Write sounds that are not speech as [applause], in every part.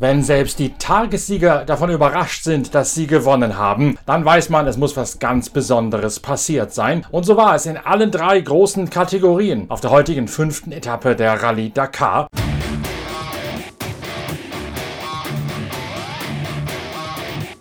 Wenn selbst die Tagessieger davon überrascht sind, dass sie gewonnen haben, dann weiß man, es muss was ganz Besonderes passiert sein. Und so war es in allen drei großen Kategorien auf der heutigen fünften Etappe der Rallye Dakar.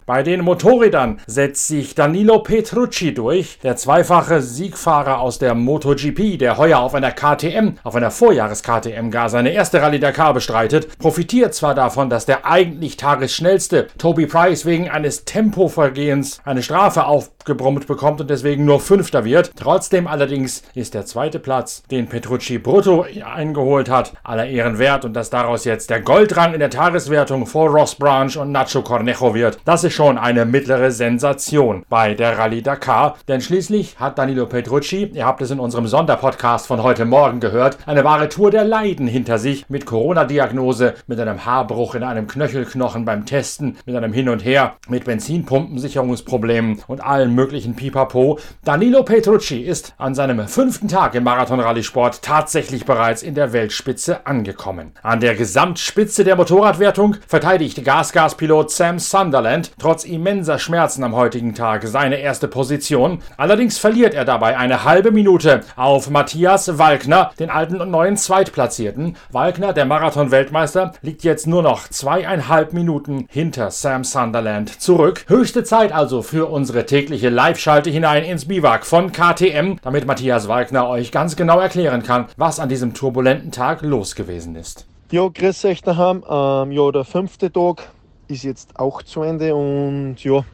Bei den Motorrädern setzt sich Danilo Petrucci durch, der zweifache Siegfahrer aus der MotoGP, der heuer auf einer KTM, auf einer Vorjahres-KTM gar seine erste Rallye Dakar bestreitet, profitiert zwar davon, dass der eigentlich tagesschnellste Toby Price wegen eines Tempovergehens eine Strafe aufgebrummt bekommt und deswegen nur Fünfter wird. Trotzdem allerdings ist der zweite Platz, den Petrucci brutto eingeholt hat, aller Ehren wert und dass daraus jetzt der Goldrang in der Tageswertung vor Ross Branch und Nacho Cornejo wird. Das ist schon eine mittlere Sensation bei der Rallye Dakar, denn schließlich hat Danilo Petrucci, ihr habt es in unserem Sonderpodcast von heute Morgen gehört, eine wahre Tour der Leiden hinter sich mit Corona-Diagnose, mit einem Haarbruch in einem Knöchelknochen beim Testen, mit einem Hin und Her, mit Benzinpumpensicherungsproblemen und allen möglichen Pipapo. Danilo Petrucci ist an seinem fünften Tag im Marathon-Rallye-Sport tatsächlich bereits in der Weltspitze angekommen. An der Gesamtspitze der Motorradwertung verteidigt Gas-Gas-Pilot Sam Sunderland trotz immenser Schmerzen am heutigen Tag seine erste Position. Allerdings verliert er dabei eine halbe Minute auf Matthias Walkner, den alten und neuen Zweitplatzierten. Walkner, der Marathon-Weltmeister, liegt jetzt nur noch zweieinhalb Minuten hinter Sam Sunderland zurück. Höchste Zeit also für unsere tägliche Live-Schalte hinein ins Biwak von KTM, damit Matthias Walkner euch ganz genau erklären kann, was an diesem turbulenten Tag los gewesen ist. Ja, grüß euch daheim. Ähm, ja, der fünfte Tag ist jetzt auch zu Ende und ja,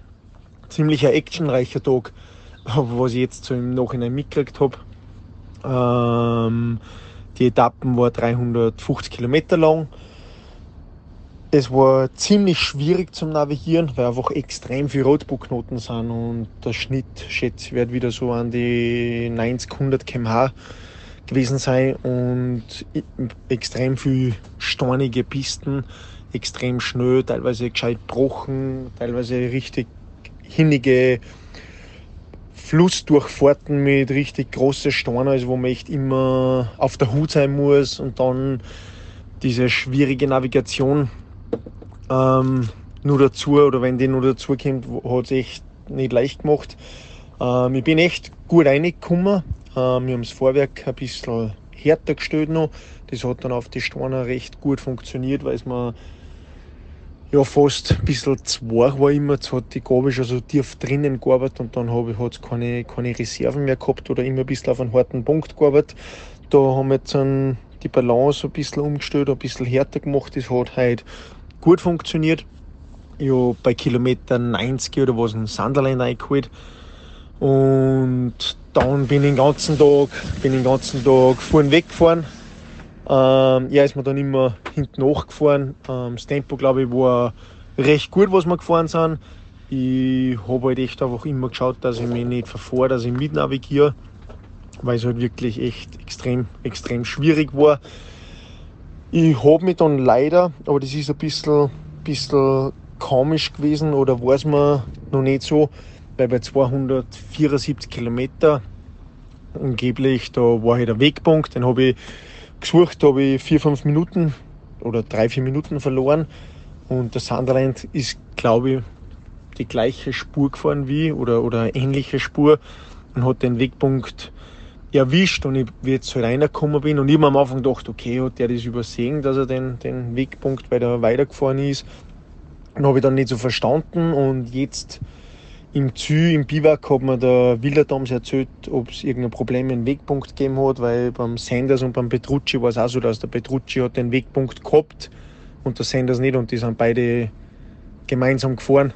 ziemlich ein actionreicher Tag, [laughs] was ich jetzt so im Nachhinein mitgekriegt habe. Ähm, die Etappen war 350 Kilometer lang. Es war ziemlich schwierig zum Navigieren, weil einfach extrem viele Rotbuchknoten sind und der Schnitt, schätze ich, wird wieder so an die 90, 100 km/h gewesen sein und extrem viel stornige Pisten extrem schnell, teilweise gescheit brochen, teilweise richtig hinnige Flussdurchfahrten mit richtig großen Steinen, also wo man echt immer auf der Hut sein muss und dann diese schwierige Navigation ähm, nur dazu, oder wenn die nur dazu kommt, hat es echt nicht leicht gemacht. Ähm, ich bin echt gut reingekommen. Ähm, wir haben das Vorwerk ein bisschen härter gestellt noch. Das hat dann auf die Steine recht gut funktioniert, weil es mir ja, fast ein bisschen zwei war immer. Jetzt hat die Gabel schon so tief drinnen gearbeitet und dann hat es keine, keine Reserven mehr gehabt oder immer ein bisschen auf einen harten Punkt gearbeitet. Da haben wir jetzt dann die Balance ein bisschen umgestellt, ein bisschen härter gemacht. Das hat heute gut funktioniert. Ja, bei Kilometer 90 oder was ein Sunderland eingeholt. Und dann bin ich den ganzen Tag, bin den ganzen Tag vorn weggefahren ähm, er ist mir dann immer hinten nachgefahren. Ähm, das Tempo, glaube ich, war recht gut, was wir gefahren sind. Ich habe halt echt einfach immer geschaut, dass ich mich nicht verfahre, dass ich mitnavigiere, weil es halt wirklich echt extrem, extrem schwierig war. Ich habe mich dann leider, aber das ist ein bisschen, bisschen komisch gewesen oder weiß man noch nicht so, weil bei 274 Kilometer angeblich, da war halt der Wegpunkt, den habe ich gesucht, habe ich vier, fünf Minuten oder drei, vier Minuten verloren. Und der Sunderland ist, glaube ich, die gleiche Spur gefahren wie oder, oder ähnliche Spur und hat den Wegpunkt erwischt und ich jetzt halt reingekommen bin und ich habe am Anfang gedacht, okay, hat der das übersehen, dass er den, den Wegpunkt, weil er weitergefahren ist. Und habe ich dann nicht so verstanden und jetzt im Zü, im Biwak hat mir der Wilderdams erzählt, ob es irgendein Problem im Wegpunkt gegeben hat, weil beim Sanders und beim Petrucci war es auch so, dass der Petrucci hat den Wegpunkt gehabt und der Sanders nicht und die sind beide gemeinsam gefahren.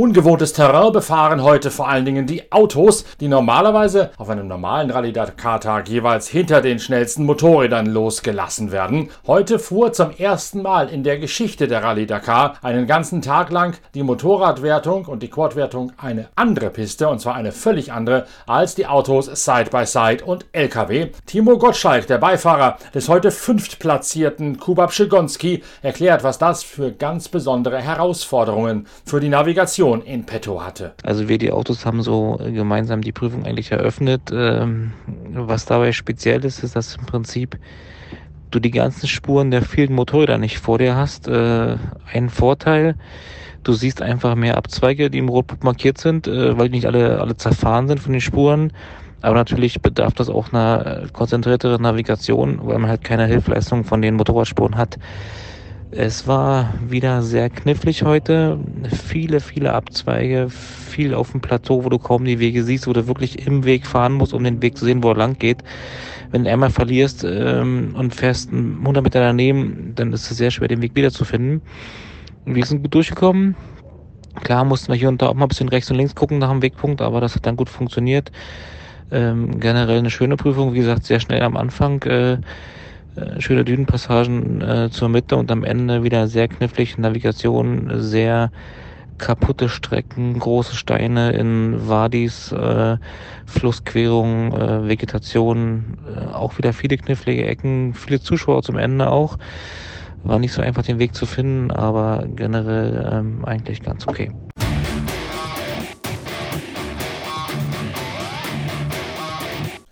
Ungewohntes Terrain befahren heute vor allen Dingen die Autos, die normalerweise auf einem normalen Rallye Dakar-Tag jeweils hinter den schnellsten Motorrädern losgelassen werden. Heute fuhr zum ersten Mal in der Geschichte der Rallye Dakar einen ganzen Tag lang die Motorradwertung und die Quadwertung eine andere Piste, und zwar eine völlig andere, als die Autos Side by Side und LKW. Timo Gottschalk, der Beifahrer des heute fünftplatzierten Kubab Schigonski, erklärt, was das für ganz besondere Herausforderungen für die Navigation Mission in petto hatte. Also wir die Autos haben so gemeinsam die Prüfung eigentlich eröffnet. Ähm, was dabei speziell ist, ist, dass im Prinzip du die ganzen Spuren der vielen Motorräder nicht vor dir hast. Äh, ein Vorteil, du siehst einfach mehr Abzweige, die im Rotpunkt markiert sind, äh, weil nicht alle, alle zerfahren sind von den Spuren. Aber natürlich bedarf das auch einer konzentrierteren Navigation, weil man halt keine Hilfleistung von den Motorradspuren hat. Es war wieder sehr knifflig heute. Viele, viele Abzweige, viel auf dem Plateau, wo du kaum die Wege siehst, wo du wirklich im Weg fahren musst, um den Weg zu sehen, wo er lang geht. Wenn du einmal verlierst ähm, und fährst 100 Meter daneben, dann ist es sehr schwer, den Weg wiederzufinden. Wir sind gut durchgekommen. Klar mussten wir hier und da auch mal ein bisschen rechts und links gucken nach dem Wegpunkt, aber das hat dann gut funktioniert. Ähm, generell eine schöne Prüfung, wie gesagt, sehr schnell am Anfang. Äh, schöne Dünenpassagen äh, zur Mitte und am Ende wieder sehr knifflige Navigation, sehr kaputte Strecken, große Steine in Wadis, äh, Flussquerungen, äh, Vegetation, äh, auch wieder viele knifflige Ecken, viele Zuschauer zum Ende auch. War nicht so einfach den Weg zu finden, aber generell ähm, eigentlich ganz okay.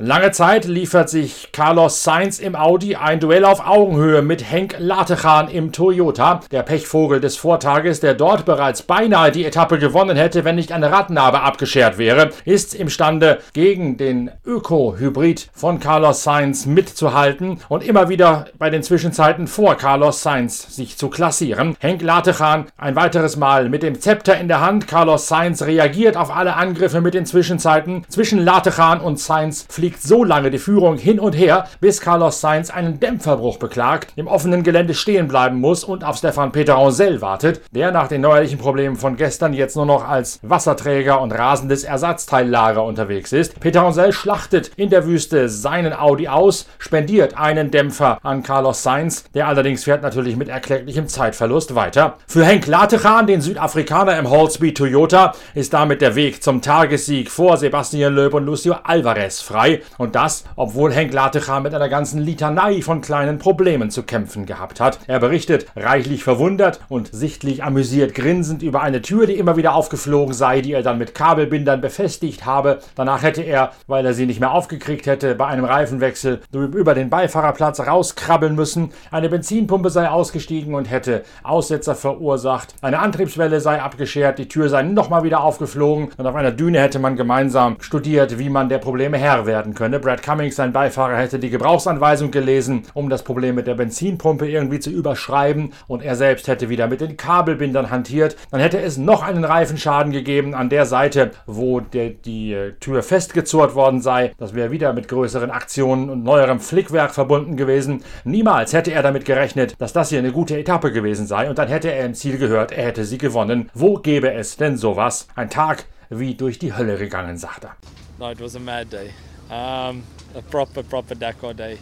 Lange Zeit liefert sich Carlos Sainz im Audi ein Duell auf Augenhöhe mit Henk Latechan im Toyota, der Pechvogel des Vortages, der dort bereits beinahe die Etappe gewonnen hätte, wenn nicht eine Radnabe abgeschert wäre, ist imstande, gegen den Öko-Hybrid von Carlos Sainz mitzuhalten und immer wieder bei den Zwischenzeiten vor Carlos Sainz sich zu klassieren. Henk Latechan ein weiteres Mal mit dem Zepter in der Hand. Carlos Sainz reagiert auf alle Angriffe mit den Zwischenzeiten. Zwischen Latechan und Sainz fliegt fliegt so lange die Führung hin und her, bis Carlos Sainz einen Dämpferbruch beklagt, im offenen Gelände stehen bleiben muss und auf Stefan Peter wartet, der nach den neuerlichen Problemen von gestern jetzt nur noch als Wasserträger und rasendes Ersatzteillager unterwegs ist. Peter schlachtet in der Wüste seinen Audi aus, spendiert einen Dämpfer an Carlos Sainz, der allerdings fährt natürlich mit erklecklichem Zeitverlust weiter. Für Henk Latechan, den Südafrikaner im Hallspeed Toyota, ist damit der Weg zum Tagessieg vor Sebastian Loeb und Lucio Alvarez frei. Und das, obwohl Henk Latechan mit einer ganzen Litanei von kleinen Problemen zu kämpfen gehabt hat. Er berichtet, reichlich verwundert und sichtlich amüsiert grinsend über eine Tür, die immer wieder aufgeflogen sei, die er dann mit Kabelbindern befestigt habe. Danach hätte er, weil er sie nicht mehr aufgekriegt hätte, bei einem Reifenwechsel über den Beifahrerplatz rauskrabbeln müssen. Eine Benzinpumpe sei ausgestiegen und hätte Aussetzer verursacht. Eine Antriebswelle sei abgeschert, die Tür sei nochmal wieder aufgeflogen und auf einer Düne hätte man gemeinsam studiert, wie man der Probleme Herr werden werden könne. Brad Cummings, sein Beifahrer, hätte die Gebrauchsanweisung gelesen, um das Problem mit der Benzinpumpe irgendwie zu überschreiben und er selbst hätte wieder mit den Kabelbindern hantiert. Dann hätte es noch einen Reifenschaden gegeben an der Seite, wo der, die äh, Tür festgezurrt worden sei. Das wäre wieder mit größeren Aktionen und neuerem Flickwerk verbunden gewesen. Niemals hätte er damit gerechnet, dass das hier eine gute Etappe gewesen sei und dann hätte er im Ziel gehört, er hätte sie gewonnen. Wo gäbe es denn sowas? Ein Tag wie durch die Hölle gegangen, sagt er. No, it was a mad day. Um, a proper, proper Dakar day.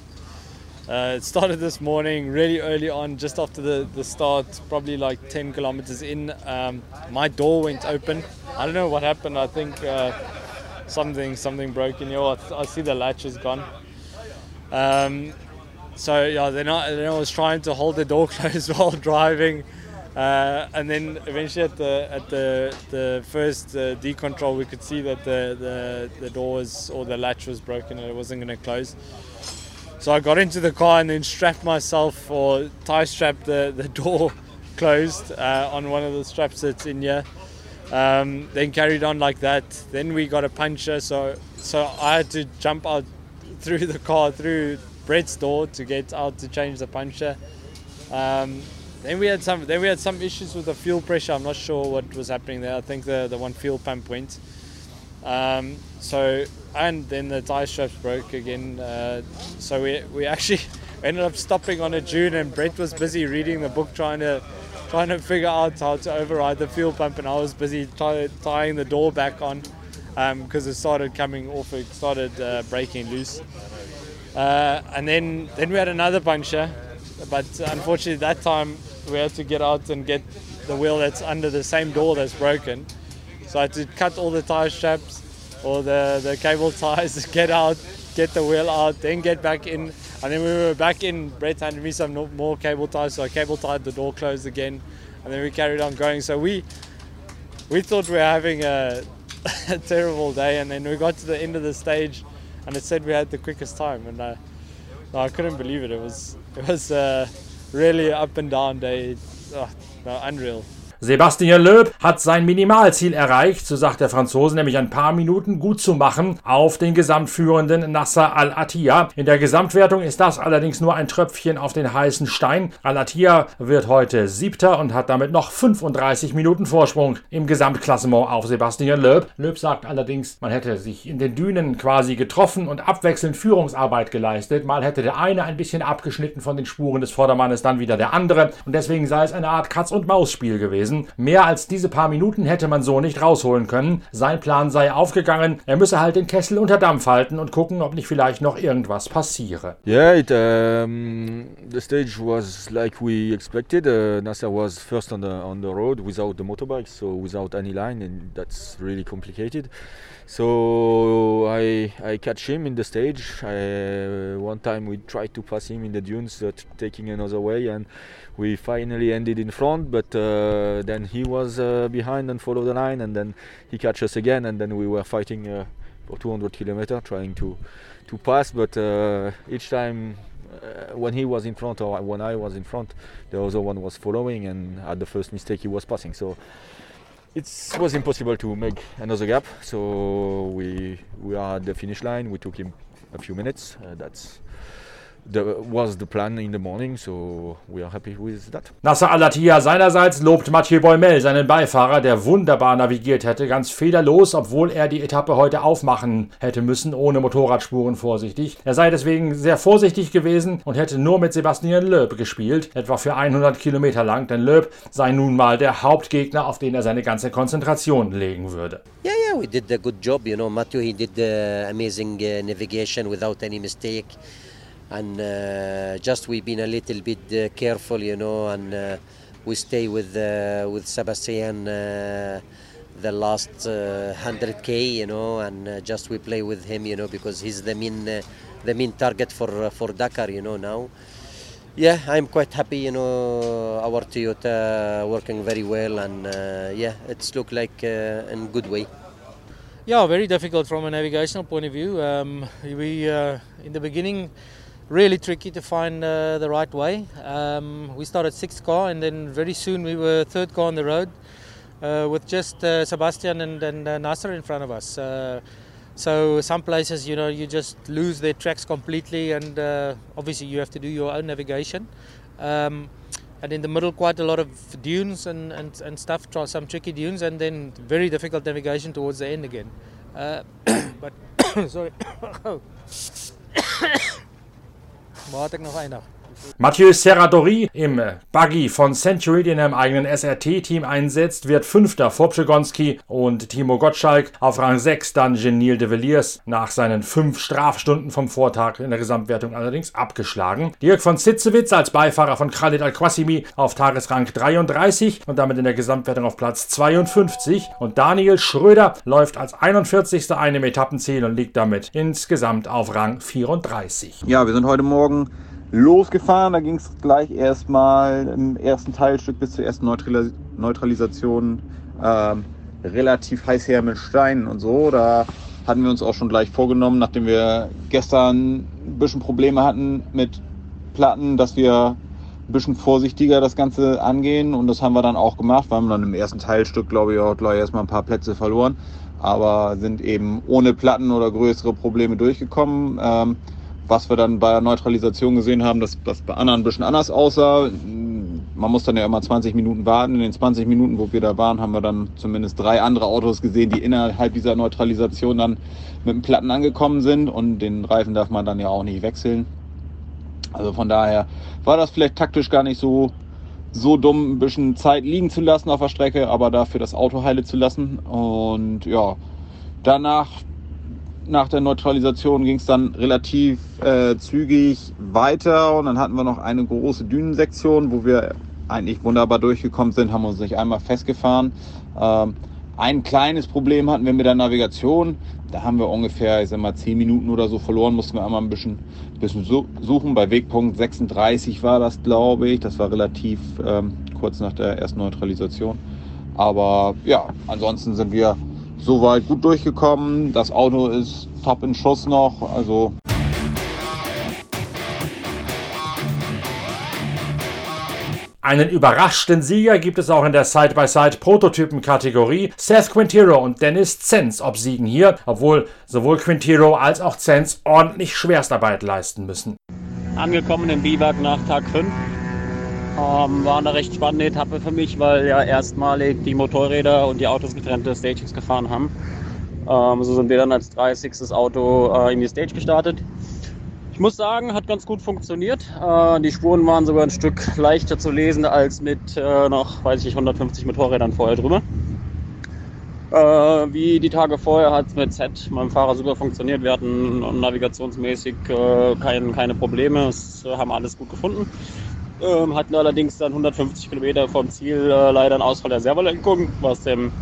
Uh, it started this morning really early on, just after the, the start, probably like 10 kilometers in. Um, my door went open. I don't know what happened. I think uh, something something broke in here. I, I see the latch is gone. Um, so yeah, then I, then I was trying to hold the door [laughs] closed while driving. Uh, and then eventually at the at the the first uh, decontrol, we could see that the, the the door was or the latch was broken and it wasn't going to close. So I got into the car and then strapped myself or tie strapped the the [laughs] door closed uh, on one of the straps that's in here. Um, then carried on like that. Then we got a puncture, so so I had to jump out [laughs] through the car through Brett's door to get out to change the puncture. Um, then we had some. Then we had some issues with the fuel pressure. I'm not sure what was happening there. I think the the one fuel pump went. Um, so and then the tire straps broke again. Uh, so we we actually [laughs] ended up stopping on a dune, and Brett was busy reading the book, trying to trying to figure out how to override the fuel pump, and I was busy tying the door back on because um, it started coming off. It started uh, breaking loose. Uh, and then then we had another puncture, but unfortunately that time we had to get out and get the wheel that's under the same door that's broken. So I had to cut all the tire straps or the, the cable [laughs] ties, get out, get the wheel out, then get back in. And then we were back in, Brett handed me some more cable ties, so I cable tied the door closed again. And then we carried on going. So we we thought we were having a, [laughs] a, terrible day, and then we got to the end of the stage, and it said we had the quickest time, and I, no, I couldn't believe it. It was it was a really up and down day, oh, no, unreal. Sebastian Loeb hat sein Minimalziel erreicht, so sagt der Franzose, nämlich ein paar Minuten gut zu machen auf den gesamtführenden Nasser Al-Attiyah. In der Gesamtwertung ist das allerdings nur ein Tröpfchen auf den heißen Stein. Al-Attiyah wird heute Siebter und hat damit noch 35 Minuten Vorsprung im Gesamtklassement auf Sebastian Loeb. Loeb sagt allerdings, man hätte sich in den Dünen quasi getroffen und abwechselnd Führungsarbeit geleistet. Mal hätte der eine ein bisschen abgeschnitten von den Spuren des Vordermannes, dann wieder der andere. Und deswegen sei es eine Art Katz-und-Maus-Spiel gewesen gewesen. Mehr als diese paar Minuten hätte man so nicht rausholen können. Sein Plan sei aufgegangen. Er müsse halt den Kessel unter Dampf halten und gucken, ob nicht vielleicht noch irgendwas passiere. Yeah, it, um, the stage was like we expected. Uh, Nasser was first on the on the road without the motorbike, so without any line, and that's really complicated. So I I catch him in the stage. I, one time we tried to pass him in the dunes, uh, taking another way, and we finally ended in front. But uh, then he was uh, behind and followed the line, and then he catch us again, and then we were fighting uh, for 200 kilometers, trying to to pass. But uh, each time uh, when he was in front or when I was in front, the other one was following, and at the first mistake he was passing. So it was impossible to make another gap. So we we are at the finish line. We took him a few minutes. Uh, that's the, was the plan in the morning, so we are happy with that. Nasser Al-Attiyah seinerseits lobt Mathieu Boimel, seinen Beifahrer, der wunderbar navigiert hätte, ganz fehlerlos, obwohl er die Etappe heute aufmachen hätte müssen, ohne Motorradspuren vorsichtig. Er sei deswegen sehr vorsichtig gewesen und hätte nur mit Sebastian Loeb gespielt, etwa für 100 Kilometer lang, denn Loeb sei nun mal der Hauptgegner, auf den er seine ganze Konzentration legen würde. Yeah, yeah, we did a good job, you know, Mathieu, he did the amazing uh, navigation without any mistake. And uh, just we've been a little bit uh, careful, you know, and uh, we stay with uh, with Sebastian uh, the last 100k, uh, you know, and just we play with him, you know, because he's the main the main target for for Dakar, you know, now. Yeah, I'm quite happy, you know, our Toyota working very well, and yeah, it's look like in good way. Yeah, very difficult from a navigational point of view. Um, we in the beginning really tricky to find uh, the right way. Um, we started sixth car, and then very soon we were third car on the road uh, with just uh, Sebastian and, and uh, Nasser in front of us. Uh, so some places, you know, you just lose their tracks completely, and uh, obviously you have to do your own navigation. Um, and in the middle, quite a lot of dunes and, and, and stuff, some tricky dunes, and then very difficult navigation towards the end again. but sorry. Wo hatte ich noch einer? Mathieu Serradori im Buggy von Century, den er im eigenen SRT-Team einsetzt, wird Fünfter vor Pschegonski und Timo Gottschalk auf Rang 6 dann Genil de Villiers nach seinen fünf Strafstunden vom Vortag in der Gesamtwertung allerdings abgeschlagen. Dirk von Sitzewitz als Beifahrer von Khalid Al-Qasimi auf Tagesrang 33 und damit in der Gesamtwertung auf Platz 52 und Daniel Schröder läuft als 41. einem Etappenziel und liegt damit insgesamt auf Rang 34. Ja, wir sind heute Morgen losgefahren. Da ging es gleich erstmal im ersten Teilstück bis zur ersten Neutralis Neutralisation äh, relativ heiß her mit Steinen und so. Da hatten wir uns auch schon gleich vorgenommen, nachdem wir gestern ein bisschen Probleme hatten mit Platten, dass wir ein bisschen vorsichtiger das Ganze angehen und das haben wir dann auch gemacht. Wir haben dann im ersten Teilstück, glaube ich, auch gleich erstmal ein paar Plätze verloren, aber sind eben ohne Platten oder größere Probleme durchgekommen. Ähm, was wir dann bei der Neutralisation gesehen haben, dass das bei anderen ein bisschen anders aussah. Man muss dann ja immer 20 Minuten warten. In den 20 Minuten, wo wir da waren, haben wir dann zumindest drei andere Autos gesehen, die innerhalb dieser Neutralisation dann mit dem Platten angekommen sind. Und den Reifen darf man dann ja auch nicht wechseln. Also von daher war das vielleicht taktisch gar nicht so, so dumm, ein bisschen Zeit liegen zu lassen auf der Strecke, aber dafür das Auto heile zu lassen. Und ja, danach nach der Neutralisation ging es dann relativ äh, zügig weiter und dann hatten wir noch eine große Dünensektion, wo wir eigentlich wunderbar durchgekommen sind, haben uns nicht einmal festgefahren. Ähm, ein kleines Problem hatten wir mit der Navigation. Da haben wir ungefähr, ich sag mal, 10 Minuten oder so verloren, mussten wir einmal ein bisschen, bisschen suchen. Bei Wegpunkt 36 war das, glaube ich. Das war relativ ähm, kurz nach der ersten Neutralisation. Aber ja, ansonsten sind wir soweit gut durchgekommen. Das Auto ist top in Schuss noch. Also Einen überraschten Sieger gibt es auch in der Side-by-Side-Prototypen-Kategorie. Seth Quintero und Dennis Zenz obsiegen hier, obwohl sowohl Quintero als auch Zenz ordentlich Schwerstarbeit leisten müssen. Angekommen im Biwak nach Tag 5. Ähm, war eine recht spannende Etappe für mich, weil ja erstmalig die Motorräder und die Autos getrennte Stages gefahren haben. Ähm, so sind wir dann als 30. Auto äh, in die Stage gestartet. Ich muss sagen, hat ganz gut funktioniert. Äh, die Spuren waren sogar ein Stück leichter zu lesen als mit äh, noch, weiß ich 150 Motorrädern vorher drüber. Äh, wie die Tage vorher hat es mit Z, meinem Fahrer, super funktioniert. Wir hatten navigationsmäßig äh, kein, keine Probleme, es äh, haben alles gut gefunden. Ähm, hatten allerdings dann 150 Kilometer vom Ziel äh, leider einen Ausfall der Servolenkung, was dem,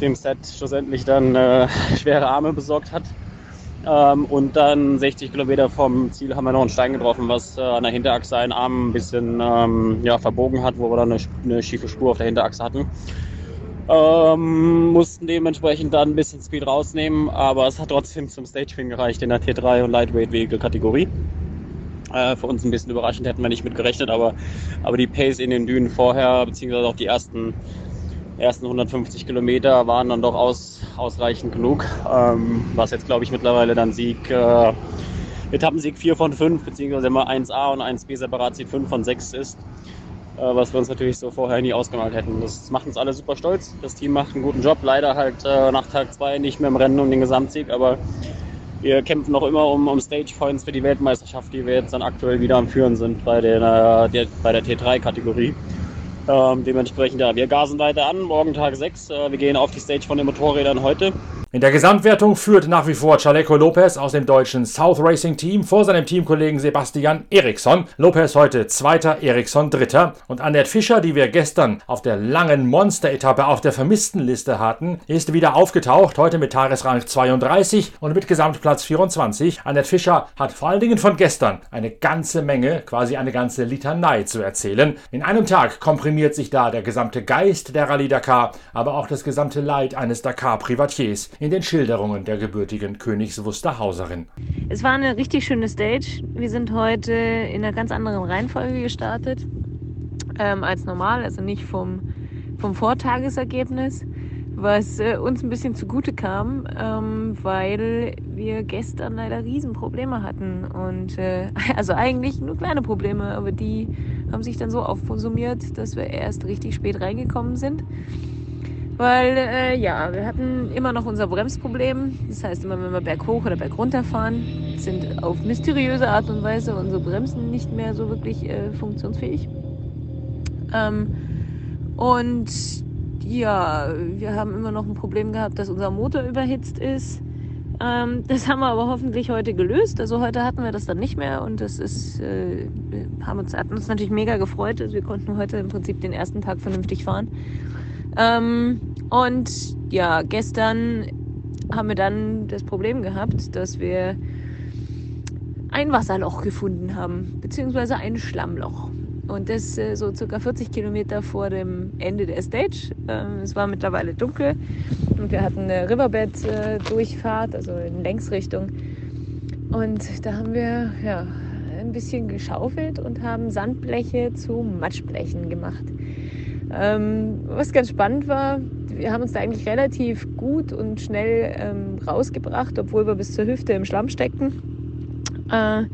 dem Set schlussendlich dann [laughs] schwere Arme besorgt hat. Ähm, und dann 60 Kilometer vom Ziel haben wir noch einen Stein getroffen, was äh, an der Hinterachse einen Arm ein bisschen ähm, ja, verbogen hat, wo wir dann eine, eine, schiefe Spur auf der Hinterachse hatten. Ähm, mussten dementsprechend dann ein bisschen Speed rausnehmen, aber es hat trotzdem zum Stagefin gereicht in der T3 und Lightweight Vehicle Kategorie. Äh, für uns ein bisschen überraschend, hätten wir nicht mit gerechnet, aber, aber die Pace in den Dünen vorher, beziehungsweise auch die ersten ersten 150 Kilometer waren dann doch aus, ausreichend genug, ähm, was jetzt glaube ich mittlerweile dann Sieg, äh, Etappensieg 4 von 5, beziehungsweise immer 1A und 1B separat Sieg 5 von 6 ist, äh, was wir uns natürlich so vorher nie ausgemalt hätten. Das macht uns alle super stolz, das Team macht einen guten Job, leider halt äh, nach Tag 2 nicht mehr im Rennen um den Gesamtsieg, aber wir kämpfen noch immer um, um Stage Points für die Weltmeisterschaft, die wir jetzt dann aktuell wieder am Führen sind bei der, der bei der T3-Kategorie. Ähm, dementsprechend, ja, wir gasen weiter an. Morgen Tag 6. Äh, wir gehen auf die Stage von den Motorrädern heute. In der Gesamtwertung führt nach wie vor Chaleco Lopez aus dem deutschen South Racing Team vor seinem Teamkollegen Sebastian Eriksson. Lopez heute Zweiter, Eriksson Dritter. Und Annette Fischer, die wir gestern auf der langen Monster-Etappe auf der Vermisstenliste hatten, ist wieder aufgetaucht, heute mit Tagesrang 32 und mit Gesamtplatz 24. Annette Fischer hat vor allen Dingen von gestern eine ganze Menge, quasi eine ganze Litanei zu erzählen. In einem Tag komprimiert sich da der gesamte Geist der Rallye Dakar, aber auch das gesamte Leid eines Dakar-Privatiers in den Schilderungen der gebürtigen Königs Wusterhauserin. Es war eine richtig schöne Stage. Wir sind heute in einer ganz anderen Reihenfolge gestartet ähm, als normal, also nicht vom, vom Vortagesergebnis, was äh, uns ein bisschen zugute kam, ähm, weil wir gestern leider Riesenprobleme hatten. Und äh, [laughs] also eigentlich nur kleine Probleme, aber die haben sich dann so aufsummiert, dass wir erst richtig spät reingekommen sind. Weil, äh, ja, wir hatten immer noch unser Bremsproblem. Das heißt, immer wenn wir berghoch oder bergunter fahren, sind auf mysteriöse Art und Weise unsere Bremsen nicht mehr so wirklich äh, funktionsfähig. Ähm, und ja, wir haben immer noch ein Problem gehabt, dass unser Motor überhitzt ist. Ähm, das haben wir aber hoffentlich heute gelöst. Also heute hatten wir das dann nicht mehr und das ist, äh, haben uns, hat uns natürlich mega gefreut. Also wir konnten heute im Prinzip den ersten Tag vernünftig fahren. Ähm, und ja, gestern haben wir dann das Problem gehabt, dass wir ein Wasserloch gefunden haben, beziehungsweise ein Schlammloch. Und das äh, so circa 40 Kilometer vor dem Ende der Stage. Ähm, es war mittlerweile dunkel und wir hatten eine Riverbed-Durchfahrt, also in Längsrichtung. Und da haben wir ja, ein bisschen geschaufelt und haben Sandbleche zu Matschblechen gemacht. Ähm, was ganz spannend war, wir haben uns da eigentlich relativ gut und schnell ähm, rausgebracht, obwohl wir bis zur Hüfte im Schlamm steckten. Äh,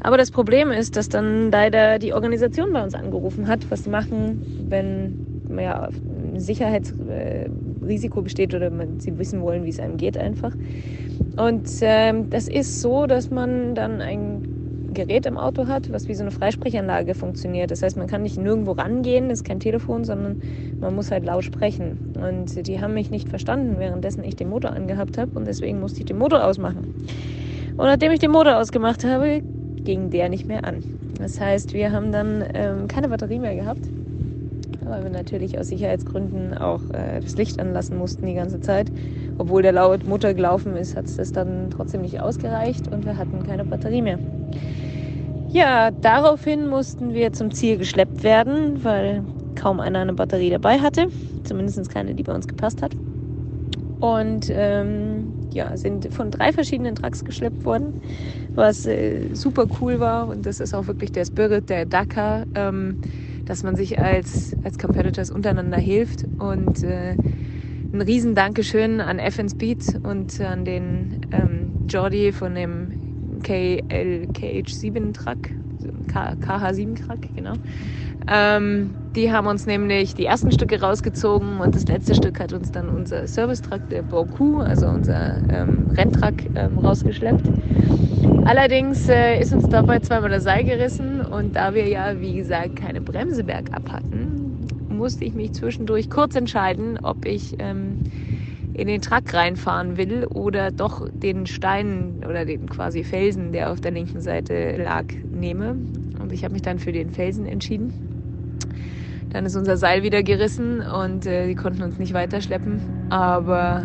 aber das Problem ist, dass dann leider die Organisation bei uns angerufen hat, was sie machen, wenn ja, ein Sicherheitsrisiko besteht oder man, sie wissen wollen, wie es einem geht einfach. Und ähm, das ist so, dass man dann ein Gerät im Auto hat, was wie so eine Freisprechanlage funktioniert. Das heißt, man kann nicht nirgendwo rangehen, ist kein Telefon, sondern man muss halt laut sprechen. Und die haben mich nicht verstanden, währenddessen ich den Motor angehabt habe und deswegen musste ich den Motor ausmachen. Und nachdem ich den Motor ausgemacht habe, ging der nicht mehr an. Das heißt, wir haben dann ähm, keine Batterie mehr gehabt, weil wir natürlich aus Sicherheitsgründen auch äh, das Licht anlassen mussten die ganze Zeit. Obwohl der laut Motor gelaufen ist, hat es das dann trotzdem nicht ausgereicht und wir hatten keine Batterie mehr. Ja, daraufhin mussten wir zum Ziel geschleppt werden, weil kaum einer eine Batterie dabei hatte, zumindest keine, die bei uns gepasst hat. Und ähm, ja, sind von drei verschiedenen Trucks geschleppt worden, was äh, super cool war. Und das ist auch wirklich der Spirit der Dakar, ähm, dass man sich als, als Competitors untereinander hilft. Und äh, ein riesen Dankeschön an FN Speed und an den ähm, Jordi von dem KLKH7 Truck, KH7 Truck, genau. Ähm, die haben uns nämlich die ersten Stücke rausgezogen und das letzte Stück hat uns dann unser Service-Truck, der Boku, also unser ähm, Renntruck, ähm, rausgeschleppt. Allerdings äh, ist uns dabei zweimal das Seil gerissen und da wir ja, wie gesagt, keine Bremse bergab hatten, musste ich mich zwischendurch kurz entscheiden, ob ich ähm, in den Truck reinfahren will oder doch den Stein oder den quasi Felsen, der auf der linken Seite lag, nehme. Und ich habe mich dann für den Felsen entschieden. Dann ist unser Seil wieder gerissen und äh, die konnten uns nicht weiterschleppen. Aber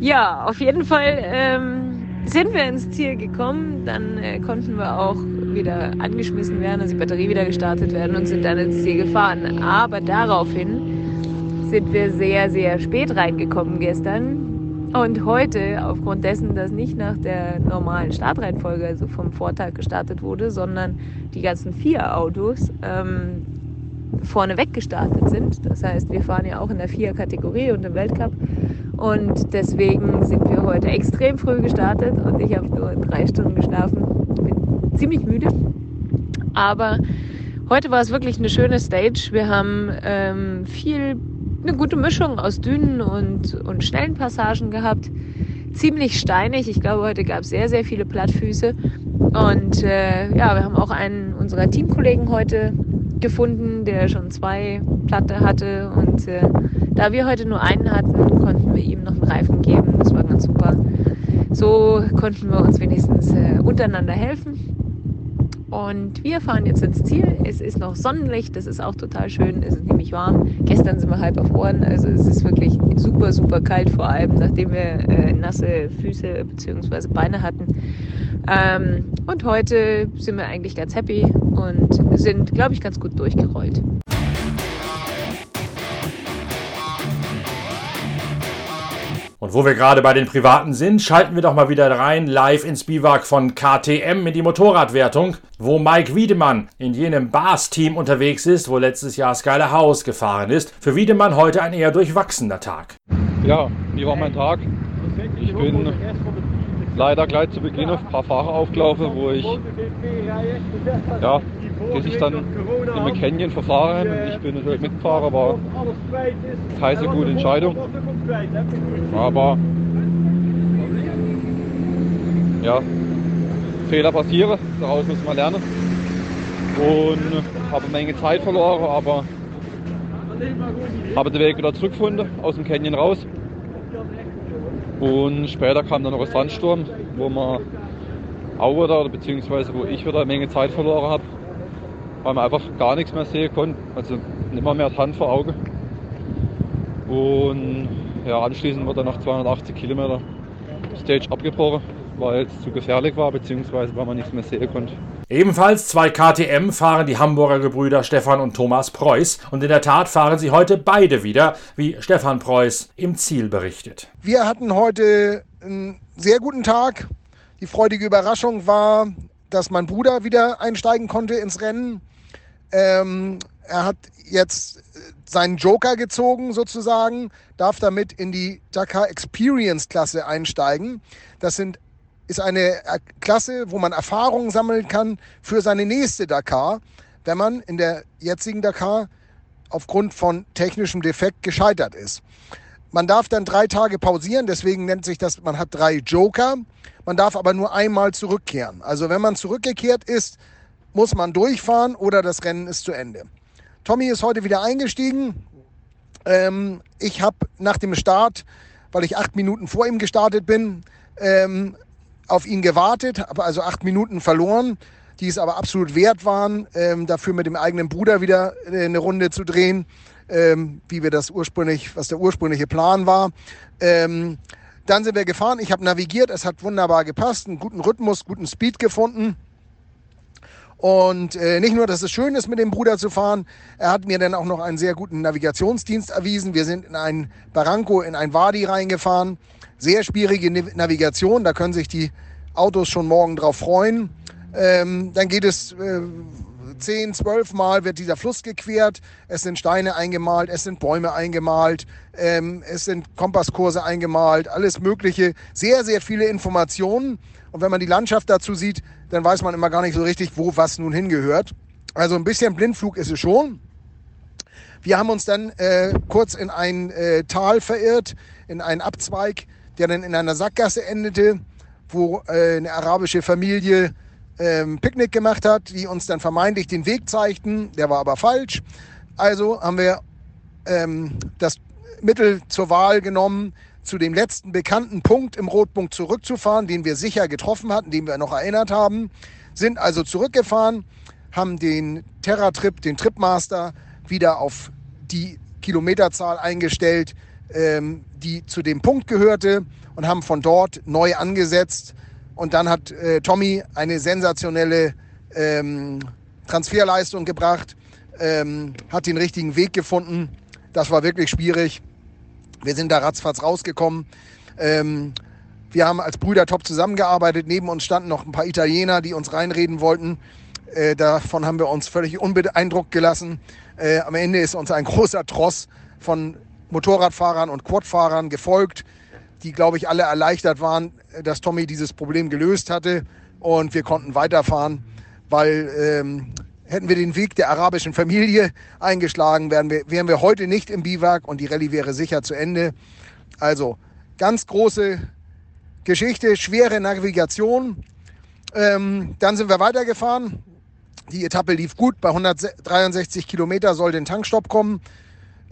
ja, auf jeden Fall ähm, sind wir ins Ziel gekommen. Dann äh, konnten wir auch wieder angeschmissen werden, also die Batterie wieder gestartet werden und sind dann ins Ziel gefahren. Aber daraufhin sind wir sehr, sehr spät reingekommen gestern. Und heute, aufgrund dessen, dass nicht nach der normalen Startreihenfolge, also vom Vortag gestartet wurde, sondern die ganzen vier Autos ähm, vorneweg gestartet sind. Das heißt, wir fahren ja auch in der Vier-Kategorie und im Weltcup. Und deswegen sind wir heute extrem früh gestartet und ich habe nur drei Stunden geschlafen. Bin ziemlich müde. Aber heute war es wirklich eine schöne Stage. Wir haben ähm, viel eine gute Mischung aus dünnen und, und schnellen Passagen gehabt. Ziemlich steinig. Ich glaube, heute gab es sehr, sehr viele Plattfüße. Und äh, ja, wir haben auch einen unserer Teamkollegen heute gefunden, der schon zwei Platte hatte. Und äh, da wir heute nur einen hatten, konnten wir ihm noch einen Reifen geben. Das war ganz super. So konnten wir uns wenigstens äh, untereinander helfen. Und wir fahren jetzt ins Ziel. Es ist noch Sonnenlicht, das ist auch total schön. Es ist nämlich warm. Gestern sind wir halb auf Ohren, also es ist wirklich super, super kalt, vor allem nachdem wir äh, nasse Füße bzw. Beine hatten. Ähm, und heute sind wir eigentlich ganz happy und sind, glaube ich, ganz gut durchgerollt. Und wo wir gerade bei den Privaten sind, schalten wir doch mal wieder rein live ins Biwak von KTM in die Motorradwertung, wo Mike Wiedemann in jenem Bars-Team unterwegs ist, wo letztes Jahr Skyler House gefahren ist. Für Wiedemann heute ein eher durchwachsener Tag. Ja, wie war mein Tag? Ich bin leider gleich zu Beginn auf ein paar Fahrer aufgelaufen, wo ich ja, die sich dann im Canyon verfahren. Ich bin natürlich Mitfahrer, war keine gute Entscheidung. Aber ja, Fehler passieren, daraus muss man lernen. Und habe eine Menge Zeit verloren, aber habe den Weg wieder zurückgefunden, aus dem Canyon raus. Und später kam dann noch ein Sandsturm, wo man auch wieder, beziehungsweise wo ich wieder eine Menge Zeit verloren habe weil man einfach gar nichts mehr sehen konnte. Also nicht mal mehr Hand vor Auge. Und ja, anschließend wurde dann nach 280 Kilometer Stage abgebrochen, weil es zu gefährlich war, beziehungsweise weil man nichts mehr sehen konnte. Ebenfalls zwei KTM fahren die Hamburger Gebrüder Stefan und Thomas Preuß. Und in der Tat fahren sie heute beide wieder, wie Stefan Preuß im Ziel berichtet. Wir hatten heute einen sehr guten Tag. Die freudige Überraschung war, dass mein Bruder wieder einsteigen konnte ins Rennen. Ähm, er hat jetzt seinen Joker gezogen sozusagen, darf damit in die Dakar Experience Klasse einsteigen. Das sind, ist eine Klasse, wo man Erfahrungen sammeln kann für seine nächste Dakar, wenn man in der jetzigen Dakar aufgrund von technischem Defekt gescheitert ist. Man darf dann drei Tage pausieren, deswegen nennt sich das, man hat drei Joker. Man darf aber nur einmal zurückkehren. Also wenn man zurückgekehrt ist, muss man durchfahren oder das Rennen ist zu Ende. Tommy ist heute wieder eingestiegen. Ähm, ich habe nach dem Start, weil ich acht Minuten vor ihm gestartet bin, ähm, auf ihn gewartet, habe also acht Minuten verloren, die es aber absolut wert waren, ähm, dafür mit dem eigenen Bruder wieder äh, eine Runde zu drehen, ähm, wie wir das ursprünglich, was der ursprüngliche Plan war. Ähm, dann sind wir gefahren, ich habe navigiert, es hat wunderbar gepasst, einen guten Rhythmus, guten Speed gefunden. Und äh, nicht nur, dass es schön ist, mit dem Bruder zu fahren, er hat mir dann auch noch einen sehr guten Navigationsdienst erwiesen. Wir sind in ein Barranco, in ein Wadi reingefahren. Sehr schwierige Navigation, da können sich die Autos schon morgen drauf freuen. Ähm, dann geht es äh, zehn, zwölf Mal wird dieser Fluss gequert. Es sind Steine eingemalt, es sind Bäume eingemalt, ähm, es sind Kompasskurse eingemalt, alles Mögliche. Sehr, sehr viele Informationen. Und wenn man die Landschaft dazu sieht, dann weiß man immer gar nicht so richtig, wo was nun hingehört. Also ein bisschen Blindflug ist es schon. Wir haben uns dann äh, kurz in ein äh, Tal verirrt, in einen Abzweig, der dann in einer Sackgasse endete, wo äh, eine arabische Familie ähm, Picknick gemacht hat, die uns dann vermeintlich den Weg zeigten. Der war aber falsch. Also haben wir ähm, das Mittel zur Wahl genommen, zu dem letzten bekannten Punkt im Rotpunkt zurückzufahren, den wir sicher getroffen hatten, den wir noch erinnert haben. Sind also zurückgefahren, haben den Terra-Trip, den Tripmaster wieder auf die Kilometerzahl eingestellt, ähm, die zu dem Punkt gehörte und haben von dort neu angesetzt. Und dann hat äh, Tommy eine sensationelle ähm, Transferleistung gebracht, ähm, hat den richtigen Weg gefunden. Das war wirklich schwierig. Wir sind da ratzfatz rausgekommen. Ähm, wir haben als Brüder top zusammengearbeitet. Neben uns standen noch ein paar Italiener, die uns reinreden wollten. Äh, davon haben wir uns völlig unbeeindruckt gelassen. Äh, am Ende ist uns ein [laughs] großer Tross von Motorradfahrern und Quadfahrern gefolgt, die, glaube ich, alle erleichtert waren, dass Tommy dieses Problem gelöst hatte. Und wir konnten weiterfahren, weil ähm, Hätten wir den Weg der arabischen Familie eingeschlagen, wären wir, wären wir heute nicht im Biwak und die Rallye wäre sicher zu Ende. Also ganz große Geschichte, schwere Navigation. Ähm, dann sind wir weitergefahren. Die Etappe lief gut. Bei 163 Kilometer soll den Tankstopp kommen.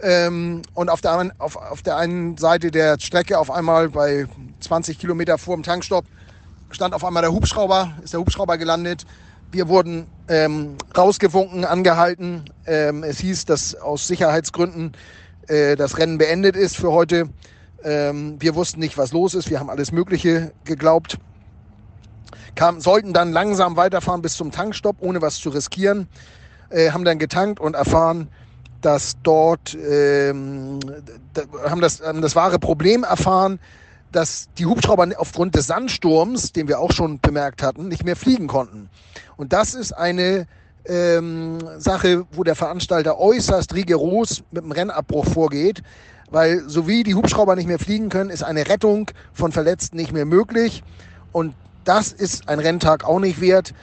Ähm, und auf der, auf, auf der einen Seite der Strecke auf einmal bei 20 Kilometer vor dem Tankstopp stand auf einmal der Hubschrauber, ist der Hubschrauber gelandet. Wir wurden ähm, rausgewunken, angehalten. Ähm, es hieß, dass aus Sicherheitsgründen äh, das Rennen beendet ist für heute. Ähm, wir wussten nicht, was los ist. Wir haben alles Mögliche geglaubt. Kam, sollten dann langsam weiterfahren bis zum Tankstopp, ohne was zu riskieren. Äh, haben dann getankt und erfahren, dass dort ähm, da, haben, das, haben das wahre Problem erfahren, dass die Hubschrauber aufgrund des Sandsturms, den wir auch schon bemerkt hatten, nicht mehr fliegen konnten. Und das ist eine ähm, Sache, wo der Veranstalter äußerst rigoros mit dem Rennabbruch vorgeht, weil so wie die Hubschrauber nicht mehr fliegen können, ist eine Rettung von Verletzten nicht mehr möglich. Und das ist ein Renntag auch nicht wert,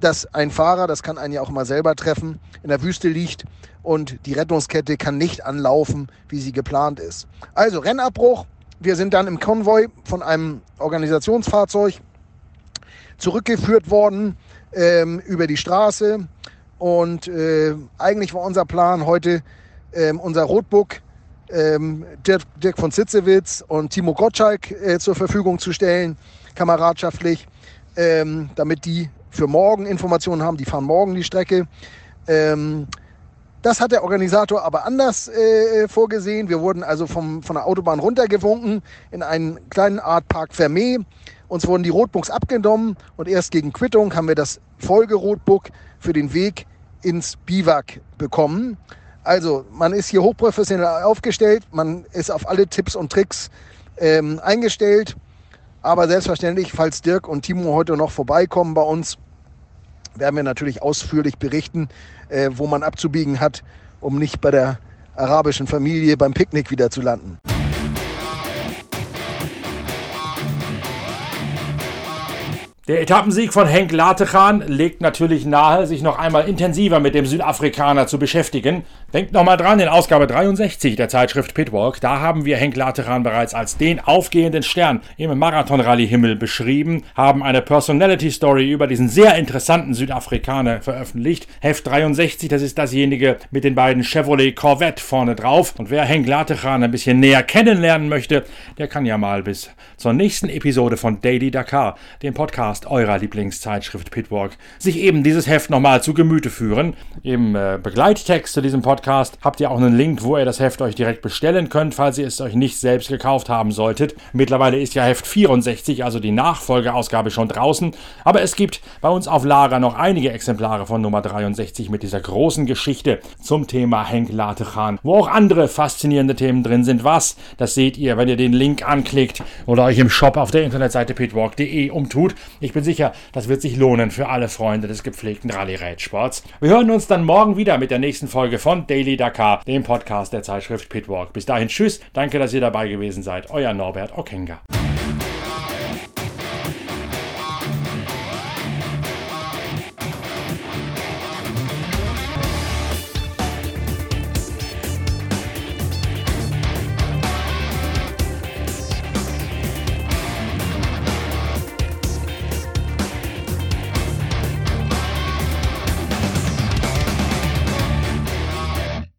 dass ein Fahrer, das kann einen ja auch mal selber treffen, in der Wüste liegt und die Rettungskette kann nicht anlaufen, wie sie geplant ist. Also Rennabbruch, wir sind dann im Konvoi von einem Organisationsfahrzeug zurückgeführt worden ähm, über die Straße. Und äh, eigentlich war unser Plan heute ähm, unser Rotbook ähm, Dirk, Dirk, von Sitzewitz und Timo Gottschalk äh, zur Verfügung zu stellen, kameradschaftlich, ähm, damit die für morgen Informationen haben. Die fahren morgen die Strecke. Ähm, das hat der Organisator aber anders äh, vorgesehen. Wir wurden also vom, von der Autobahn runtergewunken in einen kleinen Art Park Fermé. Uns wurden die Rotbooks abgenommen und erst gegen Quittung haben wir das Folgerotbook für den Weg ins Biwak bekommen. Also man ist hier hochprofessionell aufgestellt, man ist auf alle Tipps und Tricks ähm, eingestellt. Aber selbstverständlich, falls Dirk und Timo heute noch vorbeikommen bei uns, werden wir natürlich ausführlich berichten, äh, wo man abzubiegen hat, um nicht bei der arabischen Familie beim Picknick wieder zu landen. Der Etappensieg von Henk Latechan legt natürlich nahe, sich noch einmal intensiver mit dem Südafrikaner zu beschäftigen. Denkt nochmal dran, in Ausgabe 63 der Zeitschrift Pitwalk, da haben wir Henk Latechan bereits als den aufgehenden Stern im Marathon-Rallye-Himmel beschrieben, haben eine Personality-Story über diesen sehr interessanten Südafrikaner veröffentlicht. Heft 63, das ist dasjenige mit den beiden Chevrolet Corvette vorne drauf. Und wer Henk Latechan ein bisschen näher kennenlernen möchte, der kann ja mal bis zur nächsten Episode von Daily Dakar, dem Podcast eurer Lieblingszeitschrift Pitwalk, sich eben dieses Heft nochmal zu Gemüte führen. Im äh, Begleittext zu diesem Podcast Podcast habt ihr auch einen Link, wo ihr das Heft euch direkt bestellen könnt, falls ihr es euch nicht selbst gekauft haben solltet. Mittlerweile ist ja Heft 64, also die Nachfolgeausgabe, schon draußen. Aber es gibt bei uns auf Lager noch einige Exemplare von Nummer 63 mit dieser großen Geschichte zum Thema Henk Latechan, wo auch andere faszinierende Themen drin sind. Was? Das seht ihr, wenn ihr den Link anklickt oder euch im Shop auf der Internetseite pitwalk.de umtut. Ich bin sicher, das wird sich lohnen für alle Freunde des gepflegten Rallye-Radsports. Wir hören uns dann morgen wieder mit der nächsten Folge Daily Dakar, dem Podcast der Zeitschrift Pitwalk. Bis dahin, tschüss, danke, dass ihr dabei gewesen seid. Euer Norbert Okenga.